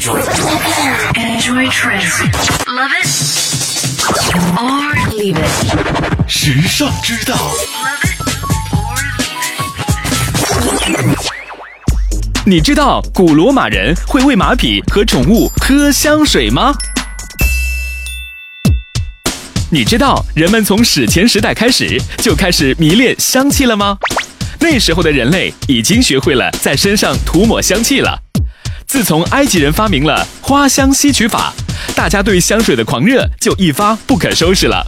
Enjoy trends. Love it or leave it. 时尚之道.你知道古罗马人会喂马匹和宠物喝香水吗？你知道人们从史前时代开始就开始迷恋香气了吗？那时候的人类已经学会了在身上涂抹香气了。自从埃及人发明了花香吸取法，大家对香水的狂热就一发不可收拾了。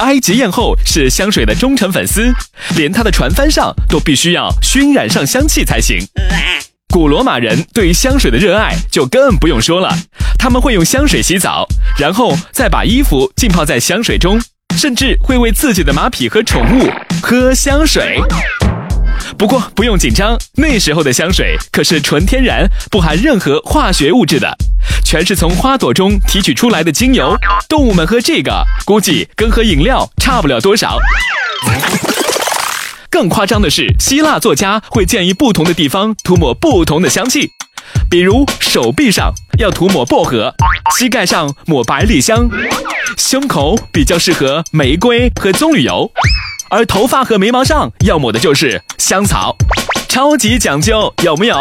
埃及艳后是香水的忠诚粉丝，连她的船帆上都必须要熏染上香气才行。古罗马人对香水的热爱就更不用说了，他们会用香水洗澡，然后再把衣服浸泡在香水中，甚至会为自己的马匹和宠物喝香水。不过不用紧张，那时候的香水可是纯天然，不含任何化学物质的，全是从花朵中提取出来的精油。动物们喝这个，估计跟喝饮料差不了多少。更夸张的是，希腊作家会建议不同的地方涂抹不同的香气，比如手臂上要涂抹薄荷，膝盖上抹百里香，胸口比较适合玫瑰和棕榈油，而头发和眉毛上要抹的就是香草，超级讲究，有没有？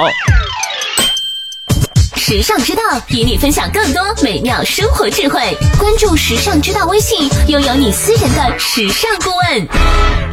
时尚之道与你分享更多美妙生活智慧。关注时尚之道微信，拥有你私人的时尚顾问。